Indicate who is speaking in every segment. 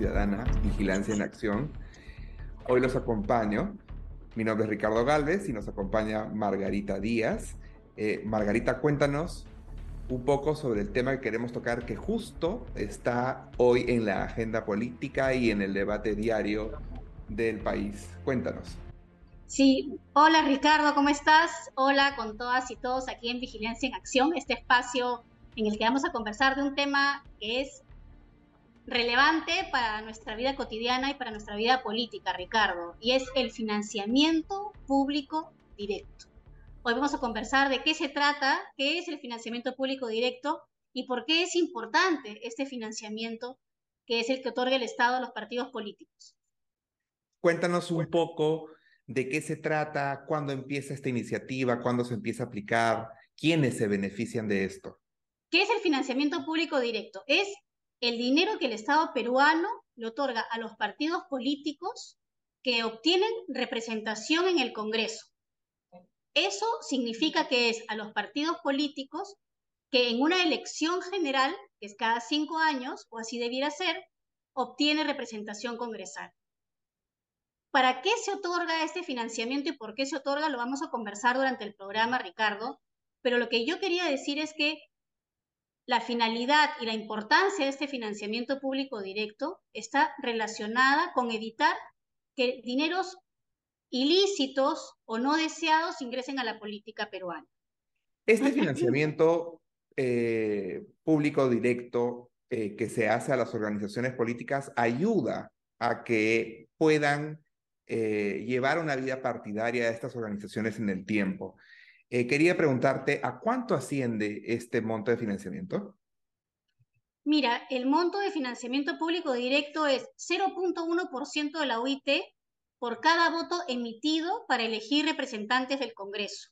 Speaker 1: Ciudadana, Vigilancia en Acción. Hoy los acompaño. Mi nombre es Ricardo Galvez y nos acompaña Margarita Díaz. Eh, Margarita, cuéntanos un poco sobre el tema que queremos tocar que justo está hoy en la agenda política y en el debate diario del país. Cuéntanos.
Speaker 2: Sí, hola Ricardo, ¿cómo estás? Hola con todas y todos aquí en Vigilancia en Acción, este espacio en el que vamos a conversar de un tema que es relevante para nuestra vida cotidiana y para nuestra vida política, Ricardo, y es el financiamiento público directo. Hoy vamos a conversar de qué se trata, qué es el financiamiento público directo y por qué es importante este financiamiento que es el que otorga el Estado a los partidos políticos.
Speaker 1: Cuéntanos un poco de qué se trata, cuándo empieza esta iniciativa, cuándo se empieza a aplicar, quiénes se benefician de esto.
Speaker 2: ¿Qué es el financiamiento público directo? Es el dinero que el Estado peruano le otorga a los partidos políticos que obtienen representación en el Congreso. Eso significa que es a los partidos políticos que en una elección general, que es cada cinco años, o así debiera ser, obtiene representación congresal. ¿Para qué se otorga este financiamiento y por qué se otorga? Lo vamos a conversar durante el programa, Ricardo. Pero lo que yo quería decir es que la finalidad y la importancia de este financiamiento público directo está relacionada con evitar que dineros ilícitos o no deseados ingresen a la política peruana.
Speaker 1: Este financiamiento eh, público directo eh, que se hace a las organizaciones políticas ayuda a que puedan eh, llevar una vida partidaria a estas organizaciones en el tiempo. Eh, quería preguntarte, ¿a cuánto asciende este monto de financiamiento?
Speaker 2: Mira, el monto de financiamiento público directo es 0.1% de la UIT por cada voto emitido para elegir representantes del Congreso.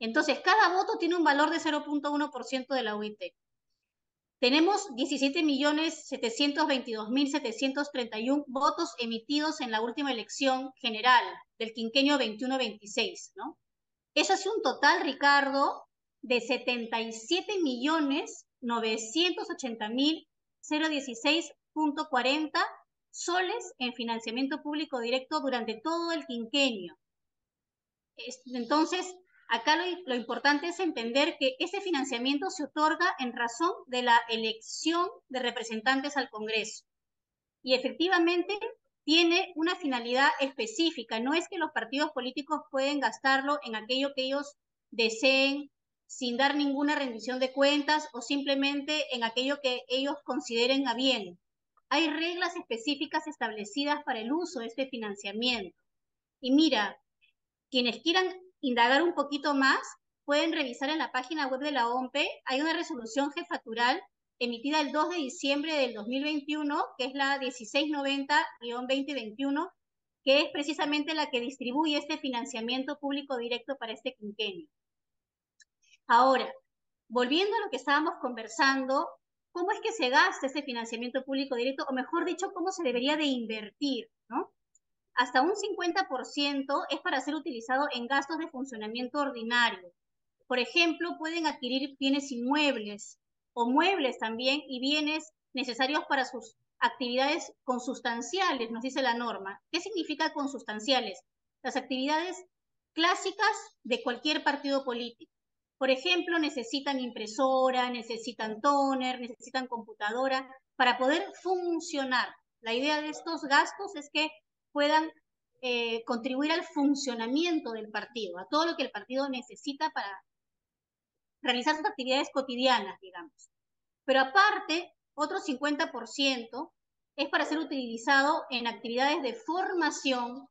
Speaker 2: Entonces, cada voto tiene un valor de 0.1% de la UIT. Tenemos 17.722.731 votos emitidos en la última elección general del quinquenio 21-26, ¿no? Eso hace un total, Ricardo, de 77.980.016.40 soles en financiamiento público directo durante todo el quinquenio. Entonces, acá lo, lo, importante es entender que ese financiamiento se otorga en razón de la elección de representantes al Congreso. Y efectivamente tiene una finalidad específica. No es que los partidos políticos pueden gastarlo en aquello que ellos deseen sin dar ninguna rendición de cuentas o simplemente en aquello que ellos consideren a bien. Hay reglas específicas establecidas para el uso de este financiamiento. Y mira, quienes quieran indagar un poquito más, pueden revisar en la página web de la OMPE. Hay una resolución jefatural emitida el 2 de diciembre del 2021, que es la 1690-2021, que es precisamente la que distribuye este financiamiento público directo para este quinquenio. Ahora, volviendo a lo que estábamos conversando, ¿cómo es que se gasta ese financiamiento público directo? O mejor dicho, ¿cómo se debería de invertir? ¿no? Hasta un 50% es para ser utilizado en gastos de funcionamiento ordinario. Por ejemplo, pueden adquirir bienes inmuebles, o muebles también y bienes necesarios para sus actividades consustanciales, nos dice la norma. ¿Qué significa consustanciales? Las actividades clásicas de cualquier partido político. Por ejemplo, necesitan impresora, necesitan toner, necesitan computadora para poder funcionar. La idea de estos gastos es que puedan eh, contribuir al funcionamiento del partido, a todo lo que el partido necesita para realizar sus actividades cotidianas, digamos. Pero aparte, otro 50% es para ser utilizado en actividades de formación,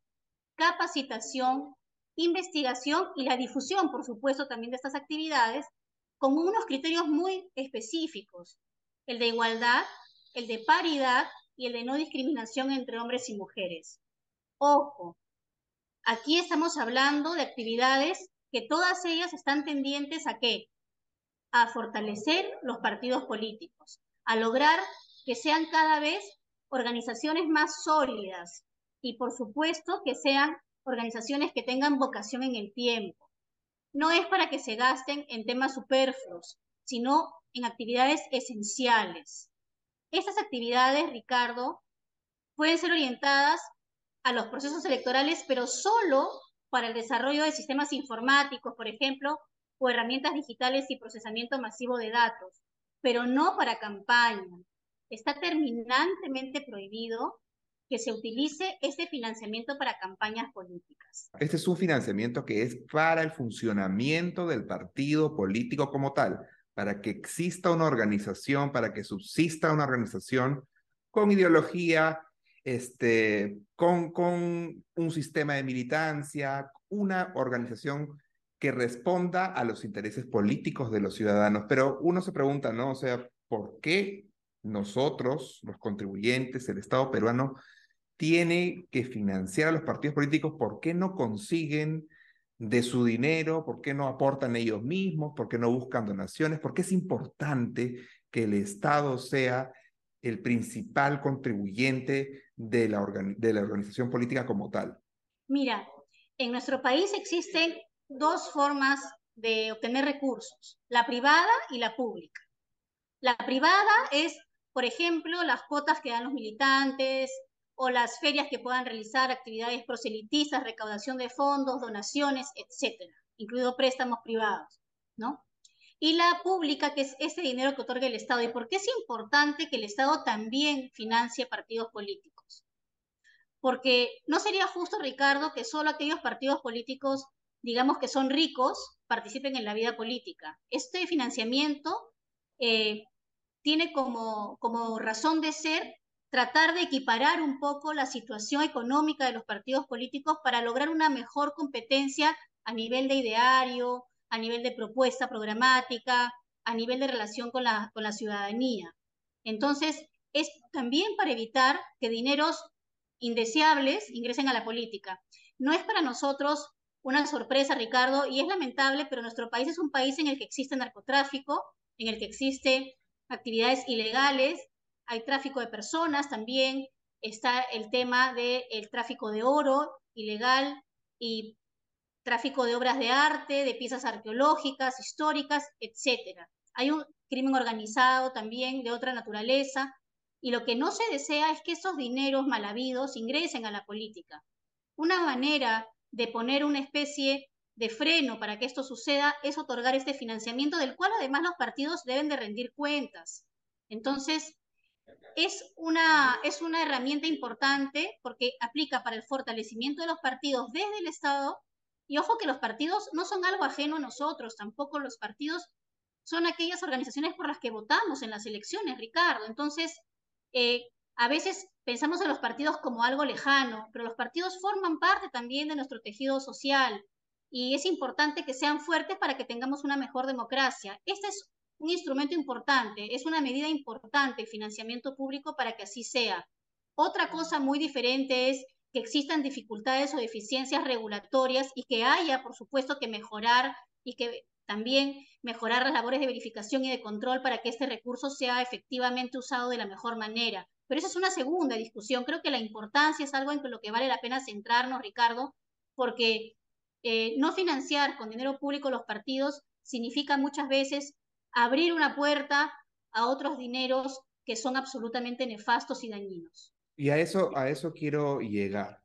Speaker 2: capacitación, investigación y la difusión, por supuesto, también de estas actividades, con unos criterios muy específicos, el de igualdad, el de paridad y el de no discriminación entre hombres y mujeres. Ojo, aquí estamos hablando de actividades que todas ellas están tendientes a qué? A fortalecer los partidos políticos, a lograr que sean cada vez organizaciones más sólidas y por supuesto que sean organizaciones que tengan vocación en el tiempo. No es para que se gasten en temas superfluos, sino en actividades esenciales. Estas actividades, Ricardo, pueden ser orientadas a los procesos electorales, pero solo para el desarrollo de sistemas informáticos, por ejemplo, o herramientas digitales y procesamiento masivo de datos, pero no para campaña. Está terminantemente prohibido que se utilice este financiamiento para campañas políticas.
Speaker 1: Este es un financiamiento que es para el funcionamiento del partido político como tal, para que exista una organización, para que subsista una organización con ideología, este, con, con un sistema de militancia, una organización que responda a los intereses políticos de los ciudadanos. Pero uno se pregunta, ¿no? O sea, ¿por qué nosotros, los contribuyentes, el Estado peruano, tiene que financiar a los partidos políticos? ¿Por qué no consiguen de su dinero? ¿Por qué no aportan ellos mismos? ¿Por qué no buscan donaciones? ¿Por qué es importante que el Estado sea el principal contribuyente de la, organización política como tal?
Speaker 2: Mira, en nuestro país existen dos formas de obtener recursos, la privada y la pública. La privada es, por ejemplo, las cuotas que dan los militantes o las ferias que puedan realizar actividades proselitistas, recaudación de fondos, donaciones, etcétera, incluido préstamos privados, ¿no? y la pública, que es ese dinero que otorga el Estado. ¿Y por qué es importante que el Estado también financie partidos políticos? Porque no sería justo, Ricardo, que solo aquellos partidos políticos, digamos que son ricos, participen en la vida política. Este financiamiento eh, tiene como, como razón de ser tratar de equiparar un poco la situación económica de los partidos políticos para lograr una mejor competencia a nivel de ideario, a nivel de propuesta programática, a nivel de relación con la, con la ciudadanía. Entonces, es también para evitar que dineros indeseables ingresen a la política. No es para nosotros una sorpresa, Ricardo, y es lamentable, pero nuestro país es un país en el que existe narcotráfico, en el que existe actividades ilegales, hay tráfico de personas también, está el tema del tráfico de oro ilegal y tráfico de obras de arte, de piezas arqueológicas, históricas, etc. Hay un crimen organizado también de otra naturaleza y lo que no se desea es que esos dineros mal habidos ingresen a la política. Una manera de poner una especie de freno para que esto suceda es otorgar este financiamiento del cual además los partidos deben de rendir cuentas. Entonces, es una, es una herramienta importante porque aplica para el fortalecimiento de los partidos desde el Estado y ojo que los partidos no son algo ajeno a nosotros, tampoco los partidos son aquellas organizaciones por las que votamos en las elecciones, Ricardo. Entonces, eh, a veces pensamos en los partidos como algo lejano, pero los partidos forman parte también de nuestro tejido social y es importante que sean fuertes para que tengamos una mejor democracia. Este es un instrumento importante, es una medida importante financiamiento público para que así sea. Otra cosa muy diferente es que existan dificultades o deficiencias regulatorias y que haya, por supuesto, que mejorar y que también mejorar las labores de verificación y de control para que este recurso sea efectivamente usado de la mejor manera. Pero esa es una segunda discusión. Creo que la importancia es algo en lo que vale la pena centrarnos, Ricardo, porque eh, no financiar con dinero público los partidos significa muchas veces abrir una puerta a otros dineros que son absolutamente nefastos y dañinos.
Speaker 1: Y a eso, a eso quiero llegar.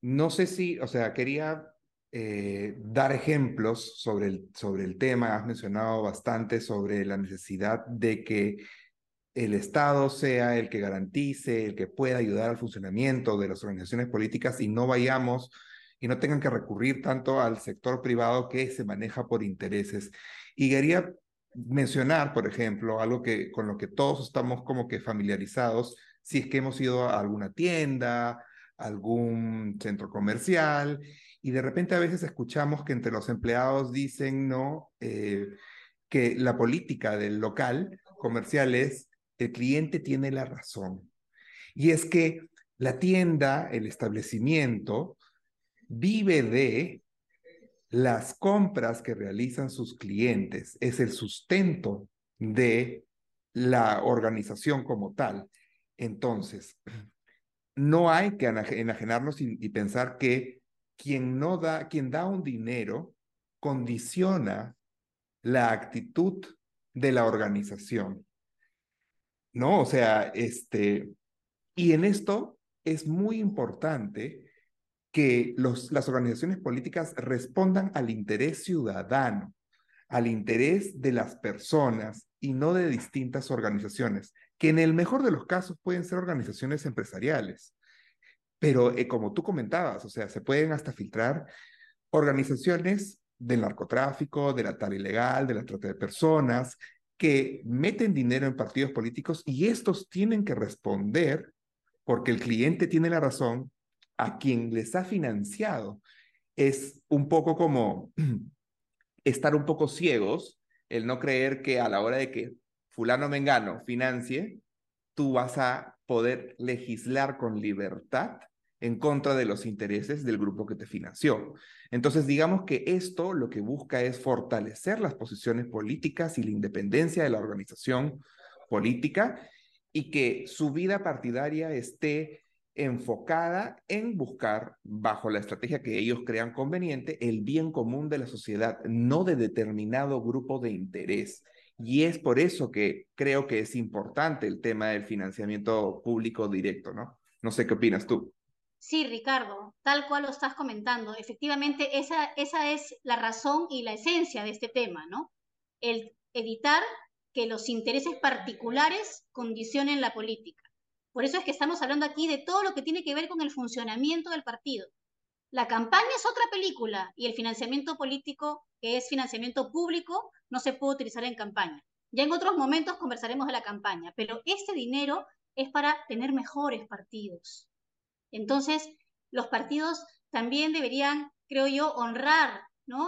Speaker 1: No sé si, o sea, quería eh, dar ejemplos sobre el, sobre el tema. Has mencionado bastante sobre la necesidad de que el Estado sea el que garantice, el que pueda ayudar al funcionamiento de las organizaciones políticas y no vayamos y no tengan que recurrir tanto al sector privado que se maneja por intereses. Y quería mencionar, por ejemplo, algo que con lo que todos estamos como que familiarizados, si es que hemos ido a alguna tienda, algún centro comercial, y de repente a veces escuchamos que entre los empleados dicen, ¿no? Eh, que la política del local comercial es, el cliente tiene la razón. Y es que la tienda, el establecimiento, vive de las compras que realizan sus clientes, es el sustento de la organización como tal. Entonces, no hay que enajenarnos y, pensar que quien no da, quien da un dinero condiciona la actitud de la organización. ¿No? O sea, este, y en esto es muy importante que los, las organizaciones políticas respondan al interés ciudadano, al interés de las personas y no de distintas organizaciones, que en el mejor de los casos pueden ser organizaciones empresariales. Pero eh, como tú comentabas, o sea, se pueden hasta filtrar organizaciones del narcotráfico, de la tal ilegal, de la trata de personas, que meten dinero en partidos políticos y estos tienen que responder porque el cliente tiene la razón a quien les ha financiado. Es un poco como estar un poco ciegos, el no creer que a la hora de que fulano mengano financie, tú vas a poder legislar con libertad en contra de los intereses del grupo que te financió. Entonces, digamos que esto lo que busca es fortalecer las posiciones políticas y la independencia de la organización política y que su vida partidaria esté enfocada en buscar, bajo la estrategia que ellos crean conveniente, el bien común de la sociedad, no de determinado grupo de interés. Y es por eso que creo que es importante el tema del financiamiento público directo, ¿no? No sé qué opinas tú.
Speaker 2: Sí, Ricardo, tal cual lo estás comentando. Efectivamente, esa, esa es la razón y la esencia de este tema, ¿no? El evitar que los intereses particulares condicionen la política. Por eso es que estamos hablando aquí de todo lo que tiene que ver con el funcionamiento del partido. La campaña es otra película y el financiamiento político, que es financiamiento público, no se puede utilizar en campaña. Ya en otros momentos conversaremos de la campaña, pero este dinero es para tener mejores partidos, entonces, los partidos también deberían, creo yo, honrar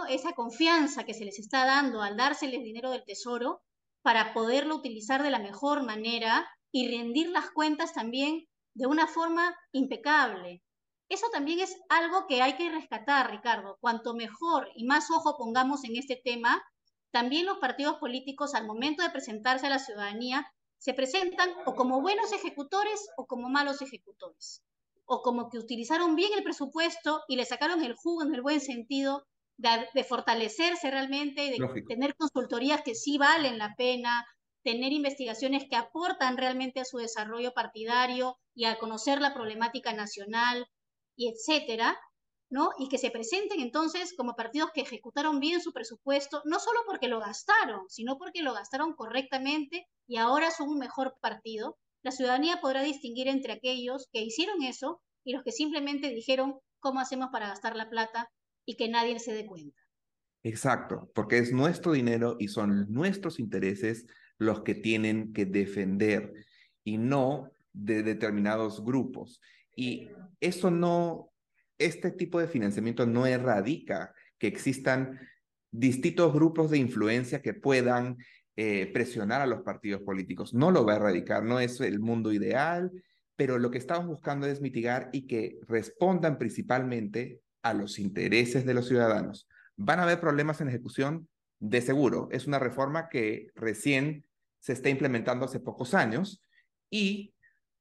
Speaker 2: esa confianza que se les está dando al dárseles dinero del tesoro para poderlo utilizar de la mejor manera y rendir las cuentas también de una forma impecable. Eso también es algo que hay que rescatar, Ricardo. Cuanto mejor y más ojo pongamos en este tema, también los partidos políticos al momento de presentarse a la ciudadanía se presentan o como buenos ejecutores o como malos ejecutores o como que utilizaron bien el presupuesto y le sacaron el jugo en el buen sentido de, fortalecerse realmente de tener consultorías que sí valen la pena, tener investigaciones que aportan realmente a su desarrollo partidario y a conocer la problemática nacional y etcétera, ¿no? Y que se presenten entonces como partidos que ejecutaron bien su presupuesto, no solo porque lo gastaron, sino porque lo gastaron correctamente y ahora son un mejor partido la ciudadanía podrá distinguir entre aquellos que hicieron eso y los que simplemente dijeron cómo hacemos para gastar la plata y que nadie se dé cuenta.
Speaker 1: Exacto, porque es nuestro dinero y son nuestros intereses los que tienen que defender y no de determinados grupos. Y eso no, este tipo de financiamiento no erradica que existan distintos grupos de influencia que puedan eh, presionar a los partidos políticos. No lo va a erradicar, no es el mundo ideal, pero lo que estamos buscando es mitigar y que respondan principalmente a los intereses de los ciudadanos. ¿Van a haber problemas en ejecución? De seguro. Es una reforma que recién se está implementando hace pocos años y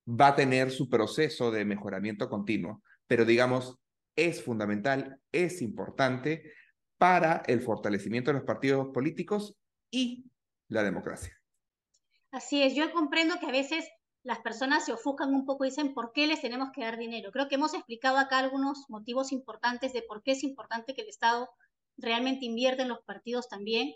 Speaker 1: va a tener su proceso de mejoramiento continuo, pero digamos, es fundamental, es importante para el fortalecimiento de los partidos políticos y la democracia.
Speaker 2: Así es, yo comprendo que a veces las personas se ofuscan un poco y dicen, ¿por qué les tenemos que dar dinero? Creo que hemos explicado acá algunos motivos importantes de por qué es importante que el Estado realmente invierta en los partidos también,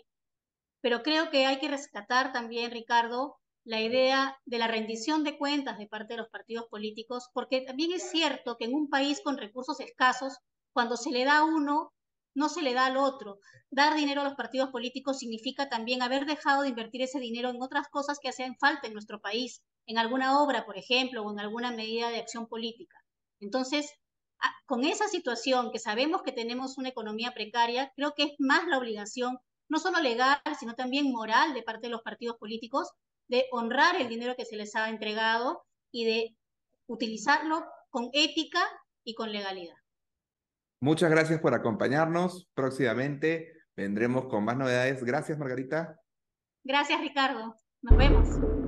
Speaker 2: pero creo que hay que rescatar también, Ricardo, la idea de la rendición de cuentas de parte de los partidos políticos, porque también es cierto que en un país con recursos escasos, cuando se le da a uno, no se le da al otro. Dar dinero a los partidos políticos significa también haber dejado de invertir ese dinero en otras cosas que hacen falta en nuestro país, en alguna obra, por ejemplo, o en alguna medida de acción política. Entonces, con esa situación que sabemos que tenemos una economía precaria, creo que es más la obligación, no solo legal, sino también moral de parte de los partidos políticos, de honrar el dinero que se les ha entregado y de utilizarlo con ética y con legalidad.
Speaker 1: Muchas gracias por acompañarnos. Próximamente vendremos con más novedades. Gracias, Margarita.
Speaker 2: Gracias, Ricardo. Nos vemos.